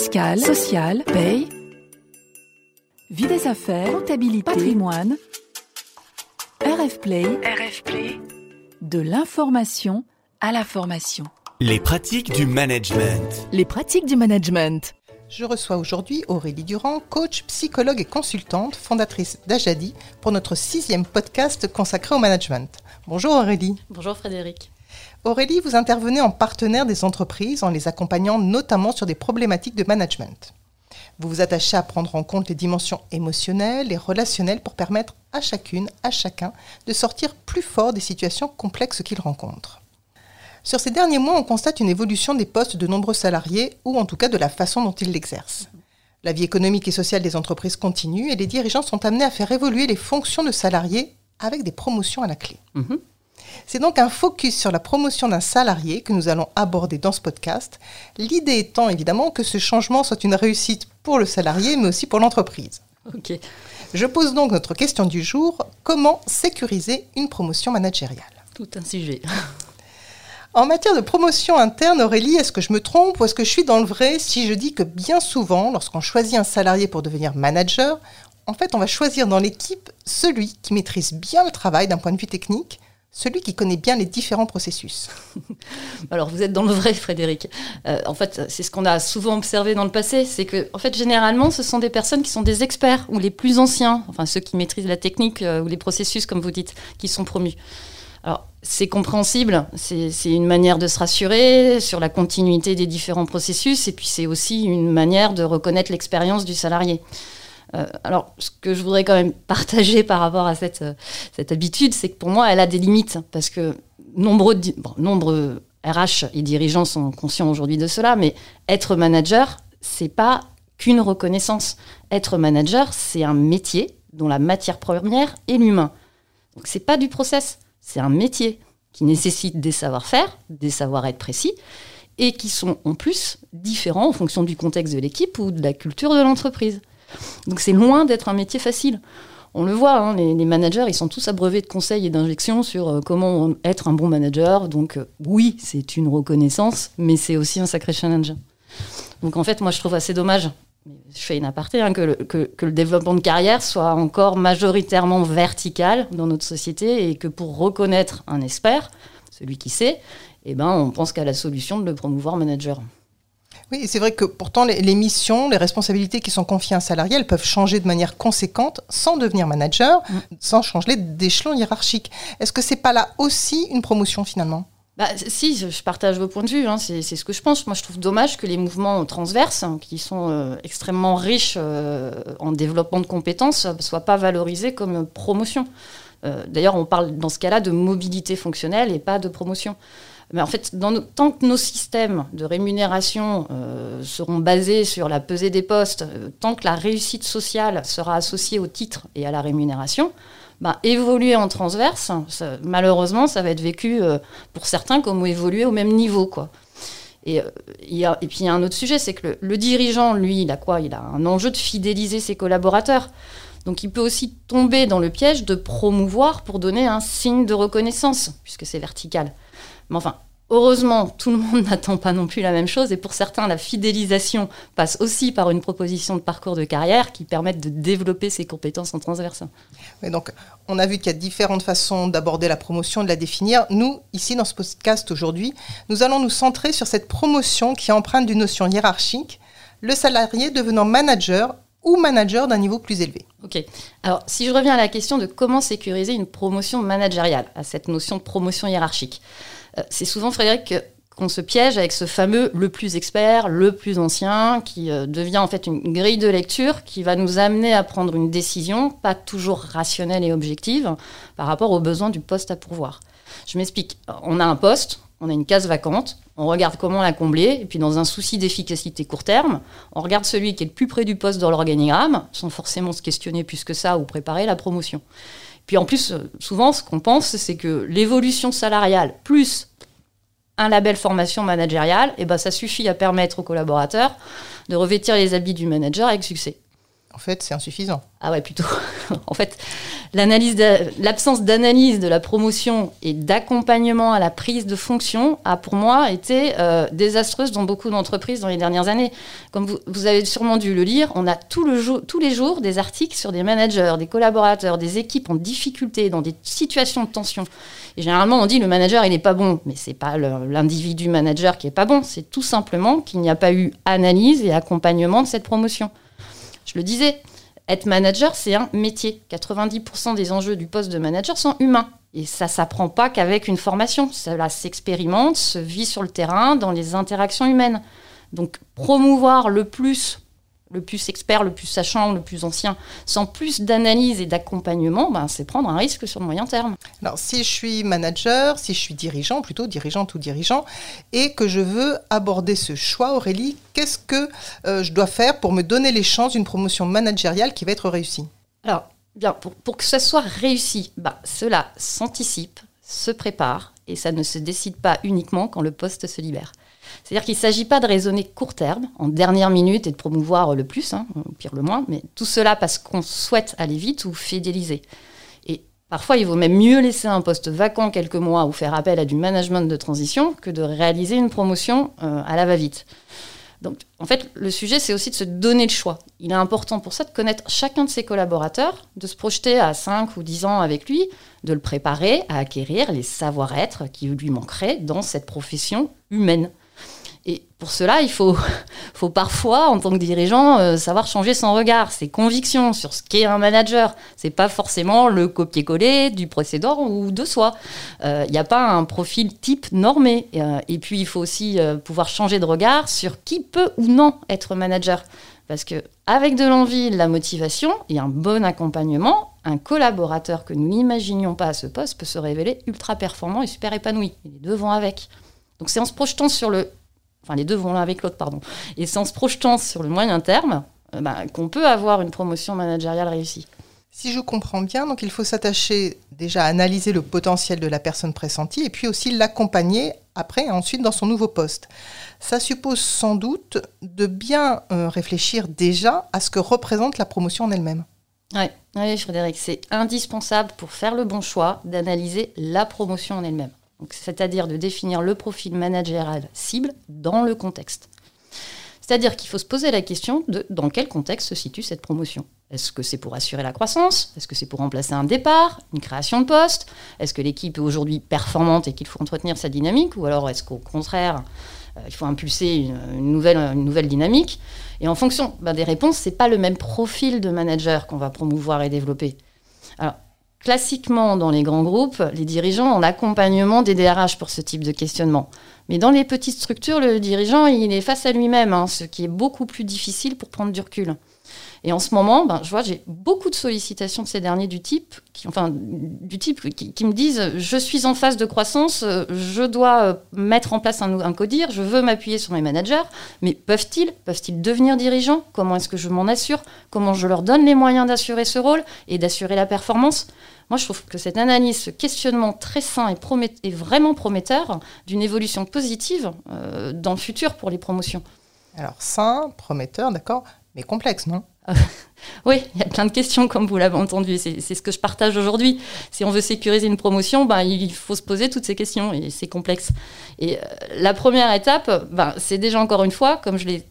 fiscale, sociale, paye, vie des affaires, comptabilité, patrimoine, RF Play, RF Play, de l'information à la formation. Les pratiques du management. Les pratiques du management. Je reçois aujourd'hui Aurélie Durand, coach, psychologue et consultante, fondatrice d'Ajadi, pour notre sixième podcast consacré au management. Bonjour Aurélie. Bonjour Frédéric. Aurélie, vous intervenez en partenaire des entreprises en les accompagnant notamment sur des problématiques de management. Vous vous attachez à prendre en compte les dimensions émotionnelles et relationnelles pour permettre à chacune, à chacun, de sortir plus fort des situations complexes qu'ils rencontrent. Sur ces derniers mois, on constate une évolution des postes de nombreux salariés, ou en tout cas de la façon dont ils l'exercent. La vie économique et sociale des entreprises continue et les dirigeants sont amenés à faire évoluer les fonctions de salariés avec des promotions à la clé. Mhm. C'est donc un focus sur la promotion d'un salarié que nous allons aborder dans ce podcast. L'idée étant évidemment que ce changement soit une réussite pour le salarié, mais aussi pour l'entreprise. Ok. Je pose donc notre question du jour, comment sécuriser une promotion managériale? Tout un sujet. En matière de promotion interne, Aurélie, est-ce que je me trompe ou est-ce que je suis dans le vrai? Si je dis que bien souvent, lorsqu'on choisit un salarié pour devenir manager, en fait, on va choisir dans l'équipe celui qui maîtrise bien le travail d'un point de vue technique, celui qui connaît bien les différents processus. Alors vous êtes dans le vrai, Frédéric. Euh, en fait, c'est ce qu'on a souvent observé dans le passé, c'est que, en fait, généralement, ce sont des personnes qui sont des experts ou les plus anciens, enfin ceux qui maîtrisent la technique euh, ou les processus, comme vous dites, qui sont promus. Alors c'est compréhensible, c'est c'est une manière de se rassurer sur la continuité des différents processus, et puis c'est aussi une manière de reconnaître l'expérience du salarié. Euh, alors, ce que je voudrais quand même partager par rapport à cette, euh, cette habitude, c'est que pour moi, elle a des limites. Parce que nombreux RH et dirigeants sont conscients aujourd'hui de cela, mais être manager, c'est pas qu'une reconnaissance. Être manager, c'est un métier dont la matière première est l'humain. Donc, c'est pas du process, c'est un métier qui nécessite des savoir-faire, des savoir-être précis, et qui sont en plus différents en fonction du contexte de l'équipe ou de la culture de l'entreprise. Donc c'est loin d'être un métier facile. On le voit, hein, les, managers, ils sont tous abreuvés de conseils et d'injections sur euh, comment être un bon manager. Donc euh, oui, c'est une reconnaissance, mais c'est aussi un sacré challenge. Donc en fait, moi, je trouve assez dommage, je fais une aparté, hein, que, le, que- que le développement de carrière soit encore majoritairement vertical dans notre société et que pour reconnaître un expert, celui qui sait, eh ben, on pense qu'à la solution de le promouvoir manager. Oui, c'est vrai que pourtant les, les missions, les responsabilités qui sont confiées à un salarié, elles peuvent changer de manière conséquente sans devenir manager, sans changer d'échelon hiérarchique. Est-ce que c'est pas là aussi une promotion finalement? Bah, si, je partage vos points de vue, hein, c'est c'est ce que je pense. Moi, je trouve dommage que les mouvements transverses, hein, qui sont euh, extrêmement riches euh, en développement de compétences, ne soient pas valorisés comme promotion. Euh, D'ailleurs, on parle dans ce cas-là de mobilité fonctionnelle et pas de promotion. Mais en fait, tant que nos systèmes de rémunération euh, seront basés sur la pesée des postes, euh, tant que la réussite sociale sera associée au titre et à la rémunération, bah, évoluer en transverse, malheureusement, ça va être vécu euh, pour certains comme évoluer au même niveau. Quoi. Et puis il y a un autre sujet, c'est que le, le dirigeant, lui, il a quoi? Il a un enjeu de fidéliser ses collaborateurs. Donc il peut aussi tomber dans le piège de promouvoir pour donner un signe de reconnaissance, puisque c'est vertical. Mais enfin, heureusement, tout le monde n'attend pas non plus la même chose, et pour certains, la fidélisation passe aussi par une proposition de parcours de carrière qui permettent de développer ses compétences en transverse. Et donc, on a vu qu'il y a différentes façons d'aborder la promotion, de la définir. Nous, ici, dans ce podcast aujourd'hui, nous allons nous centrer sur cette promotion qui emprunte d'une notion hiérarchique, le salarié devenant manager ou manager d'un niveau plus élevé. Ok. Alors, si je reviens à la question de comment sécuriser une promotion managériale, à cette notion de promotion hiérarchique, euh, c'est souvent, Frédéric, qu'on se piège avec ce fameux le plus expert, le plus ancien, qui euh, devient en fait une grille de lecture qui va nous amener à prendre une décision pas toujours rationnelle et objective par rapport aux besoins du poste à pourvoir. Je m'explique. On a un poste, on a une case vacante, on regarde comment la combler, et puis dans un souci d'efficacité court terme, on regarde celui qui est le plus près du poste dans l'organigramme, sans forcément se questionner plus que ça ou préparer la promotion. Puis en plus, souvent, ce qu'on pense, c'est que l'évolution salariale plus un label formation managériale, eh ben, ça suffit à permettre aux collaborateurs de revêtir les habits du manager avec succès. En fait, c'est insuffisant. Ah ouais, plutôt. en fait, l'absence d'analyse de la promotion et d'accompagnement à la prise de fonction a pour moi été euh, désastreuse dans beaucoup d'entreprises dans les dernières années. Comme vous, avez sûrement dû le lire, on a tous les jours des articles sur des managers, des collaborateurs, des équipes en difficulté, dans des situations de tension. Et généralement, on dit le manager, il n'est pas bon. Mais c'est pas l'individu manager qui est pas bon. C'est tout simplement qu'il n'y a pas eu analyse et accompagnement de cette promotion. Je le disais, être manager, c'est un métier. 90% des enjeux du poste de manager sont humains. Et ça ne s'apprend pas qu'avec une formation. Cela s'expérimente, se vit sur le terrain, dans les interactions humaines. Donc promouvoir le plus le plus expert, le plus sachant, le plus ancien, sans plus d'analyse et d'accompagnement, ben, c'est prendre un risque sur le moyen terme. Alors, si je suis manager, si je suis dirigeant, plutôt dirigeante ou dirigeant, et que je veux aborder ce choix, Aurélie, qu'est-ce que euh, je dois faire pour me donner les chances d'une promotion managériale qui va être réussie? Alors, bien, pour, pour, que ça soit réussi, ben, cela s'anticipe, se prépare, et ça ne se décide pas uniquement quand le poste se libère. C'est-à-dire qu'il ne s'agit pas de raisonner court terme, en dernière minute, et de promouvoir le plus, hein, ou pire le moins, mais tout cela parce qu'on souhaite aller vite ou fidéliser. Et parfois, il vaut même mieux laisser un poste vacant quelques mois ou faire appel à du management de transition que de réaliser une promotion euh, à la va-vite. Donc, en fait, le sujet, c'est aussi de se donner le choix. Il est important pour ça de connaître chacun de ses collaborateurs, de se projeter à 5 ou 10 ans avec lui, de le préparer à acquérir les savoir-être qui lui manqueraient dans cette profession humaine. Et pour cela, il faut, faut parfois, en tant que dirigeant, euh, savoir changer son regard, ses convictions sur ce qu'est un manager. C'est pas forcément le copier-coller du précédent ou de soi. Il euh, n'y a pas un profil type normé. Euh, et puis, il faut aussi pouvoir changer de regard sur qui peut ou non être manager. Parce que avec de l'envie, de la motivation et un bon accompagnement, un collaborateur que nous n'imaginions pas à ce poste peut se révéler ultra performant et super épanoui. les deux vont avec. Donc c'est en se projetant sur le enfin les deux vont l'un avec l'autre, pardon, et c'est en se projetant sur le moyen terme euh, bah, qu'on peut avoir une promotion managériale réussie. Si je comprends bien, donc il faut s'attacher déjà à analyser le potentiel de la personne pressentie et puis aussi l'accompagner après et ensuite dans son nouveau poste. Ça suppose sans doute de bien euh, réfléchir déjà à ce que représente la promotion en elle-même. Oui, ouais, Frédéric, c'est indispensable pour faire le bon choix d'analyser la promotion en elle-même c'est-à-dire de définir le profil managérial cible dans le contexte. C'est-à-dire qu'il faut se poser la question de dans quel contexte se situe cette promotion. Est-ce que c'est pour assurer la croissance? Est-ce que c'est pour remplacer un départ, une création de poste? Est-ce que l'équipe est aujourd'hui performante et qu'il faut entretenir sa dynamique? Ou alors est-ce qu'au contraire, euh, il faut impulser une, nouvelle, dynamique? Et en fonction ben, des réponses, ce n'est pas le même profil de manager qu'on va promouvoir et développer. Classiquement, dans les grands groupes, les dirigeants ont l'accompagnement des DRH pour ce type de questionnement. Mais dans les petites structures, le dirigeant, il est face à lui-même, hein, ce qui est beaucoup plus difficile pour prendre du recul. Et en ce moment, ben, je vois, j'ai beaucoup de sollicitations de ces derniers du type, qui, enfin, du type qui, me disent je suis en phase de croissance, je dois euh, mettre en place un, un codir, je veux m'appuyer sur mes managers, mais peuvent-ils peuvent-ils devenir dirigeants? Comment est-ce que je m'en assure? Comment je leur donne les moyens d'assurer ce rôle et d'assurer la performance? Moi, je trouve que cette analyse, ce questionnement très sain et, vraiment prometteur d'une évolution positive euh, dans le futur pour les promotions. Alors, sain, prometteur, d'accord, complexe, non oui, il y a plein de questions, comme vous l'avez entendu. C'est ce que je partage aujourd'hui. Si on veut sécuriser une promotion, ben, il faut se poser toutes ces questions et c'est complexe. Et euh, la première étape, ben, c'est déjà encore une fois, comme je l'ai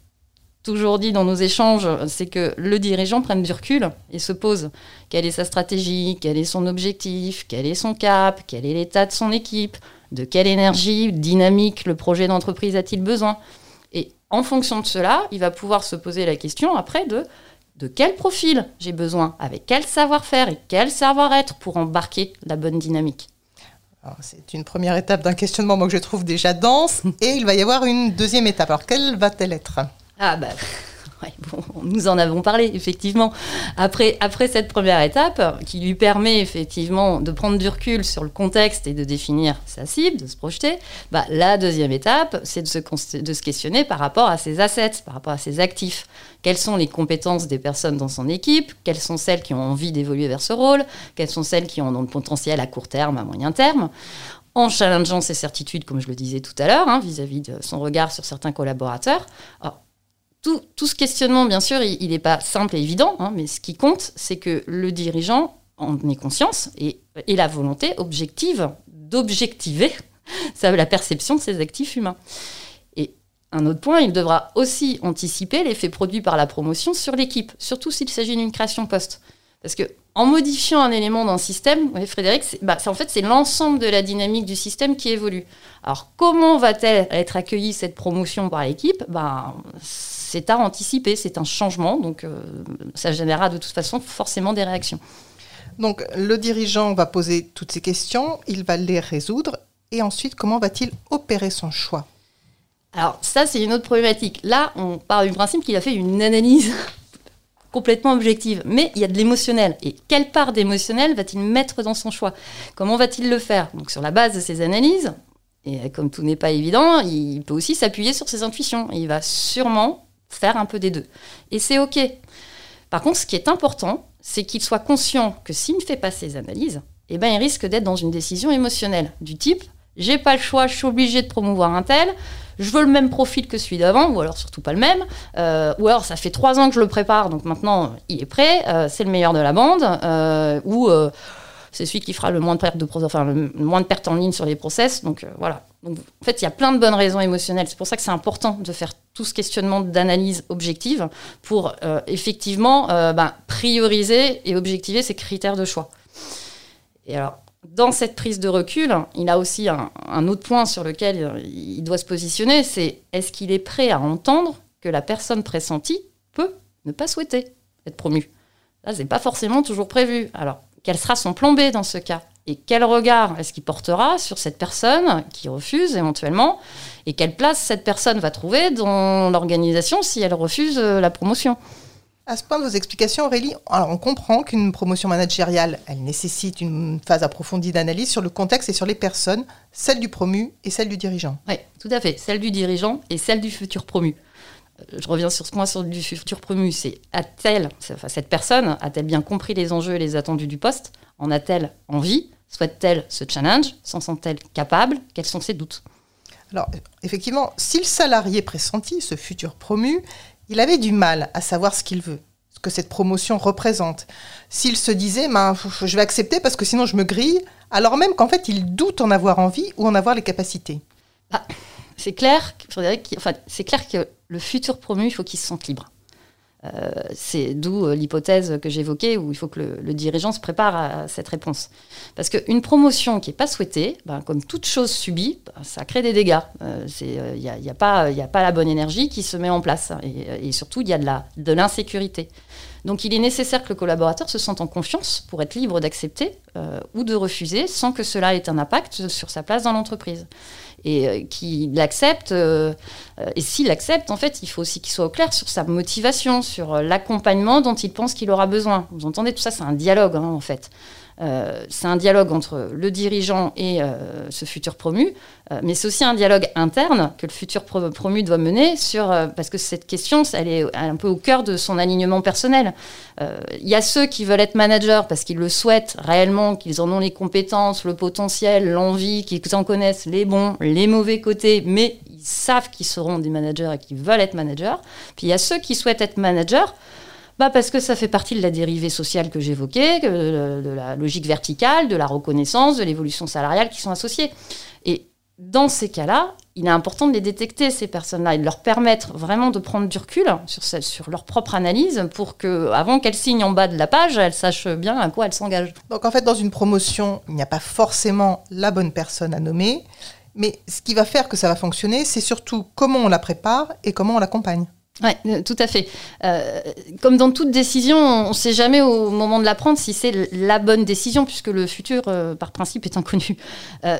toujours dit dans nos échanges, c'est que le dirigeant prenne du recul et se pose quelle est sa stratégie, quel est son objectif, quel est son cap, quel est l'état de son équipe, de quelle énergie dynamique le projet d'entreprise a-t-il besoin. En fonction de cela, il va pouvoir se poser la question après de de quel profil j'ai besoin, avec quel savoir-faire et quel savoir-être pour embarquer la bonne dynamique. C'est une première étape d'un questionnement moi, que je trouve déjà dense et il va y avoir une deuxième étape. Alors quelle va-t-elle être? Ah bah nous en avons parlé, effectivement. Après, cette première étape, qui lui permet effectivement de prendre du recul sur le contexte et de définir sa cible, de se projeter, bah, la deuxième étape, c'est de se, questionner par rapport à ses assets, par rapport à ses actifs. Quelles sont les compétences des personnes dans son équipe? Quelles sont celles qui ont envie d'évoluer vers ce rôle? Quelles sont celles qui ont le potentiel à court terme, à moyen terme? En challengeant ses certitudes, comme je le disais tout à l'heure, hein, vis-à-vis de son regard sur certains collaborateurs. Alors, tout, tout, ce questionnement, bien sûr, il n'est pas simple et évident, hein, mais ce qui compte, c'est que le dirigeant en ait conscience et, et la volonté objective d'objectiver la perception de ses actifs humains. Et un autre point, il devra aussi anticiper l'effet produit par la promotion sur l'équipe, surtout s'il s'agit d'une création poste. Parce que en modifiant un élément d'un système, Frédéric, bah, en fait c'est l'ensemble de la dynamique du système qui évolue. Alors comment va-t-elle être accueillie cette promotion par l'équipe? Bah, C'est à anticiper, c'est un changement, donc euh, ça générera de toute façon forcément des réactions. Donc le dirigeant va poser toutes ces questions, il va les résoudre, et ensuite comment va-t-il opérer son choix? Alors ça, c'est une autre problématique. Là, on part du principe qu'il a fait une analyse complètement objective. Mais il y a de l'émotionnel. Et quelle part d'émotionnel va-t-il mettre dans son choix? Comment va-t-il le faire? Donc sur la base de ses analyses, et comme tout n'est pas évident, il peut aussi s'appuyer sur ses intuitions. Il va sûrement faire un peu des deux. Et c'est OK. Par contre, ce qui est important, c'est qu'il soit conscient que s'il ne fait pas ses analyses, eh ben, il risque d'être dans une décision émotionnelle, du type j'ai pas le choix, je suis obligé de promouvoir un tel, je veux le même profil que celui d'avant, ou alors surtout pas le même, euh, ou alors ça fait trois ans que je le prépare, donc maintenant il est prêt, euh, c'est le meilleur de la bande, euh, ou c'est celui qui fera le moins de pertes de enfin, le moins de pertes en ligne sur les process. Donc voilà. Donc, en fait, il y a plein de bonnes raisons émotionnelles. C'est pour ça que c'est important de faire tout ce questionnement d'analyse objective pour effectivement ben, prioriser et objectiver ces critères de choix. Et alors, dans cette prise de recul, il a aussi un, autre point sur lequel euh, il doit se positionner, c'est est-ce qu'il est prêt à entendre que la personne pressentie peut ne pas souhaiter être promue? Là, n'est pas forcément toujours prévu. Alors, quel sera son plan B dans ce cas Et quel regard est-ce qu'il portera sur cette personne qui refuse éventuellement Et quelle place cette personne va trouver dans l'organisation si elle refuse euh, la promotion? À ce point de vos explications, Aurélie, alors on comprend qu'une promotion managériale, elle nécessite une phase approfondie d'analyse sur le contexte et sur les personnes, celle du promu et celle du dirigeant. Oui, tout à fait, celle du dirigeant et celle du futur promu. Je reviens sur ce point sur du futur promu, c'est a-t-elle, enfin, cette personne a-t-elle bien compris les enjeux et les attendus du poste? En a-t-elle envie? Souhaite-t-elle ce challenge? S'en sent-elle capable? Quels sont ses doutes? Alors, effectivement, si le salarié pressenti, ce futur promu, il avait du mal à savoir ce qu'il veut, ce que cette promotion représente. S'il se disait, ben, je vais accepter parce que sinon je me grille, alors même qu'en fait il doute en avoir envie ou en avoir les capacités. Ah, c'est clair, enfin, c'est clair que le futur promu, il faut qu'il se sente libre. Euh, c'est d'où euh, l'hypothèse que j'évoquais où il faut que le, dirigeant se prépare à cette réponse. Parce qu'une promotion qui n'est pas souhaitée, ben, comme toute chose subie, ben, ça crée des dégâts. Il euh, n'y a, a, pas, a, pas la bonne énergie qui se met en place. Et, surtout, il y a de l'insécurité. Donc il est nécessaire que le collaborateur se sente en confiance pour être libre d'accepter ou de refuser sans que cela ait un impact sur sa place dans l'entreprise et euh, qu'il accepte. Euh, et s'il accepte, en fait, il faut aussi qu'il soit au clair sur sa motivation, sur euh, l'accompagnement dont il pense qu'il aura besoin. Vous entendez, tout ça, c'est un dialogue, hein, en fait. Euh, c'est un dialogue entre le dirigeant et euh, ce futur promu, euh, mais c'est aussi un dialogue interne que le futur promu doit mener sur, parce que cette question, elle est un peu au cœur de son alignement personnel. Il y a ceux qui veulent être managers parce qu'ils le souhaitent réellement, qu'ils en ont les compétences, le potentiel, l'envie, qu'ils en connaissent les bons, les mauvais côtés, mais ils savent qu'ils seront des managers et qu'ils veulent être managers. Puis il y a ceux qui souhaitent être managers bah Parce que ça fait partie de la dérivée sociale que j'évoquais, de la logique verticale, de la reconnaissance, de l'évolution salariale qui sont associées. Et dans ces cas-là, il est important de les détecter, ces personnes-là, et de leur permettre vraiment de prendre du recul sur, sur leur propre analyse pour que, avant qu'elles signent en bas de la page, elles sachent bien à quoi elles s'engagent. Donc en fait, dans une promotion, il n'y a pas forcément la bonne personne à nommer, mais ce qui va faire que ça va fonctionner, c'est surtout comment on la prépare et comment on l'accompagne. Oui, euh, tout à fait. Euh, comme dans toute décision, on ne sait jamais au moment de la prendre si c'est la bonne décision, puisque le futur, euh, par principe, est inconnu.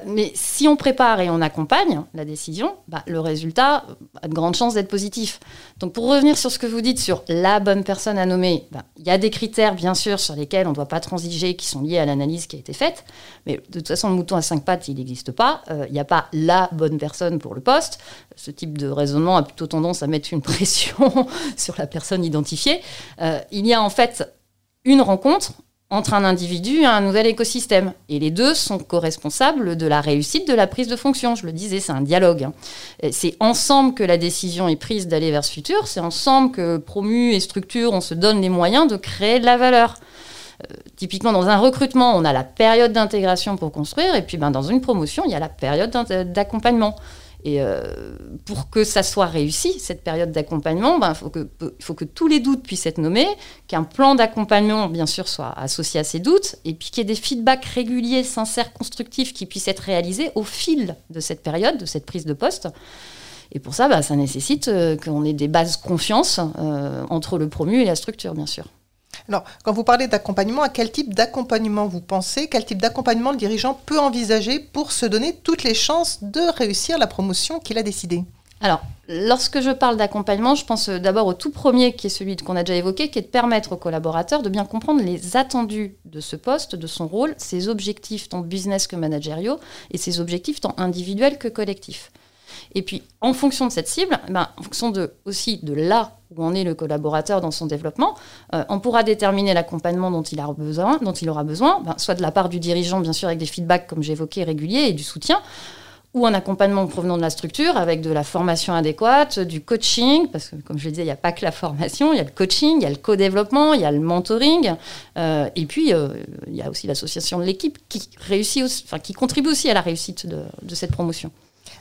mais si on prépare et on accompagne la décision, bah, le résultat a de grandes chances d'être positif. Donc pour revenir sur ce que vous dites sur la bonne personne à nommer, bah, il y a des critères, bien sûr, sur lesquels on ne doit pas transiger, qui sont liés à l'analyse qui a été faite. Mais de toute façon, le mouton à cinq pattes, il n'existe pas. Il n'y a pas la bonne personne pour le poste. Ce type de raisonnement a plutôt tendance à mettre une pression sur la personne identifiée. Euh, il y a en fait une rencontre entre un individu et un nouvel écosystème. Et les deux sont co-responsables de la réussite de la prise de fonction. Je le disais, c'est un dialogue. hein. Et C'est ensemble que la décision est prise d'aller vers ce futur. C'est ensemble que promu et structure, on se donne les moyens de créer de la valeur. Euh, typiquement, dans un recrutement, on a la période d'intégration pour construire, et puis ben, dans une promotion, il y a la période d'accompagnement. Et euh, pour que ça soit réussi, cette période d'accompagnement, ben, il faut, que, il faut que tous les doutes puissent être nommés, qu'un plan d'accompagnement, bien sûr, soit associé à ces doutes, et puis qu'il y ait des feedbacks réguliers, sincères, constructifs qui puissent être réalisés au fil de cette période, de cette prise de poste. Et pour ça, ben, ça nécessite euh, qu'on ait des bases confiance euh, entre le promu et la structure, bien sûr. Alors, quand vous parlez d'accompagnement, à quel type d'accompagnement vous pensez? Quel type d'accompagnement le dirigeant peut envisager pour se donner toutes les chances de réussir la promotion qu'il a décidée? Alors, lorsque je parle d'accompagnement, je pense euh, d'abord au tout premier, qui est celui qu'on a déjà évoqué, qui est de permettre aux collaborateurs de bien comprendre les attendus de ce poste, de son rôle, ses objectifs tant business que managériaux, et ses objectifs tant individuels que collectifs. Et puis, en fonction de cette cible, ben, en fonction aussi de là où en est le collaborateur dans son développement, euh, on pourra déterminer l'accompagnement dont il, a besoin, dont il aura besoin, ben, soit de la part du dirigeant, bien sûr, avec des feedbacks, comme j'évoquais, réguliers, et du soutien, ou un accompagnement provenant de la structure avec de la formation adéquate, du coaching, parce que comme je le disais, il n'y a pas que la formation, il y a le coaching, il y a le co-développement, il y a le mentoring, euh, et puis euh, il y a aussi l'association de l'équipe qui, enfin, qui contribue aussi à la réussite de cette promotion.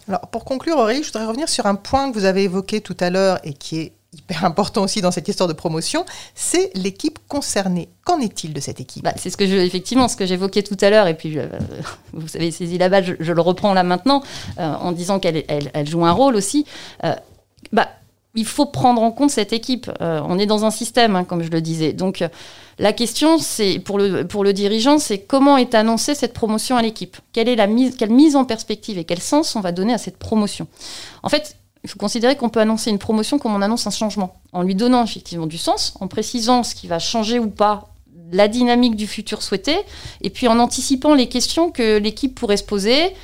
Alors, pour conclure, Aurélie, je voudrais revenir sur un point que vous avez évoqué tout à l'heure et qui est hyper important aussi dans cette histoire de promotion, c'est l'équipe concernée. Qu'en est-il de cette équipe? Bah, c'est ce que je, effectivement ce que j'évoquais tout à l'heure, et puis euh, vous avez saisi la balle, je, je le reprends là maintenant, euh, en disant qu'elle elle, elle joue un rôle aussi. Euh, bah, il faut prendre en compte cette équipe. Euh, on est dans un système, hein, comme je le disais. Donc euh, la question, c'est pour le, pour le dirigeant, c'est comment est annoncée cette promotion à l'équipe? Quelle est la mise, quelle mise en perspective et quel sens on va donner à cette promotion? En fait, il faut considérer qu'on peut annoncer une promotion comme on annonce un changement, en lui donnant effectivement du sens, en précisant ce qui va changer ou pas la dynamique du futur souhaité, et puis en anticipant les questions que l'équipe pourrait se poser,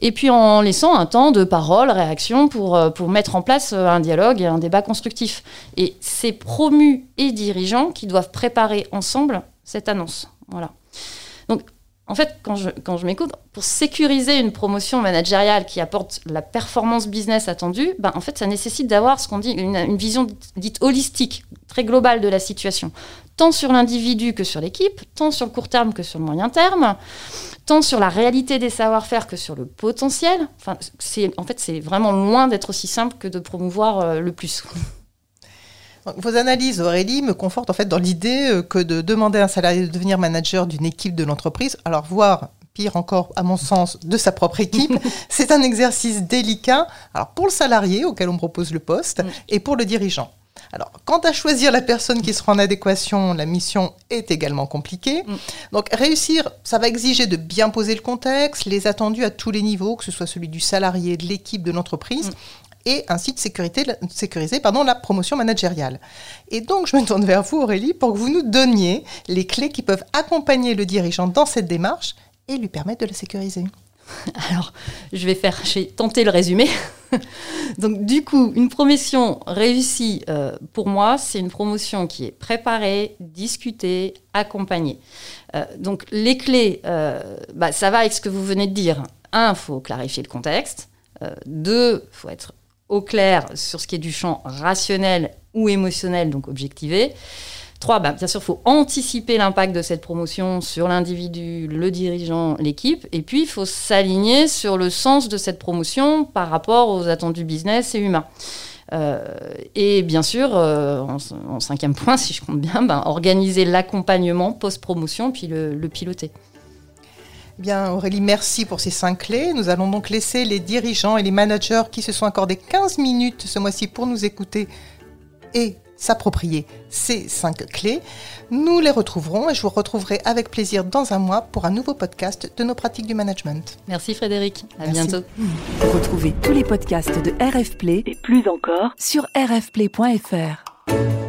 et puis en laissant un temps de parole, réaction pour, euh, pour mettre en place euh, un dialogue et un débat constructif. Et c'est promus et dirigeants qui doivent préparer ensemble cette annonce. Voilà. Donc, en fait, quand je, quand je m'écoute, pour sécuriser une promotion managériale qui apporte la performance business attendue, ben, en fait, ça nécessite d'avoir ce qu'on dit une, une vision dite holistique, très globale de la situation, tant sur l'individu que sur l'équipe, tant sur le court terme que sur le moyen terme, tant sur la réalité des savoir-faire que sur le potentiel. Enfin, c'est, en fait, c'est vraiment loin d'être aussi simple que de promouvoir euh, le plus. Vos analyses, Aurélie, me confortent en fait dans l'idée euh, que de demander à un salarié de devenir manager d'une équipe de l'entreprise, alors voire pire encore, à mon sens, de sa propre équipe, c'est un exercice délicat, alors pour le salarié auquel on propose le poste Mm. et pour le dirigeant. Alors, quant à choisir la personne qui sera en adéquation, la mission est également compliquée. Mm. Donc, réussir, ça va exiger de bien poser le contexte, les attendus à tous les niveaux, que ce soit celui du salarié, de l'équipe, de l'entreprise, Mm. et ainsi de sécurité, sécuriser pardon, la promotion managériale. Et donc, je me tourne vers vous, Aurélie, pour que vous nous donniez les clés qui peuvent accompagner le dirigeant dans cette démarche et lui permettre de la sécuriser. Alors, je vais faire, je vais tenter le résumé. Donc, du coup, une promotion réussie, euh, pour moi, c'est une promotion qui est préparée, discutée, accompagnée. Euh, donc, les clés, euh, bah, ça va avec ce que vous venez de dire. Un, il faut clarifier le contexte. Deux, il faut être au clair sur ce qui est du champ rationnel ou émotionnel, donc objectivé. Trois, bah, bien sûr, il faut anticiper l'impact de cette promotion sur l'individu, le dirigeant, l'équipe. Et puis, il faut s'aligner sur le sens de cette promotion par rapport aux attendus business et humains. Euh, et bien sûr, euh, en, cinquième point, si je compte bien, ben, organiser l'accompagnement post-promotion, puis le, le piloter. Bien, Aurélie, merci pour ces cinq clés. Nous allons donc laisser les dirigeants et les managers qui se sont accordés 15 minutes ce mois-ci pour nous écouter et s'approprier ces cinq clés. Nous les retrouverons et je vous retrouverai avec plaisir dans un mois pour un nouveau podcast de nos pratiques du management. Merci Frédéric, à Merci. bientôt. Retrouvez tous les podcasts de RF Play et plus encore sur rfplay.fr.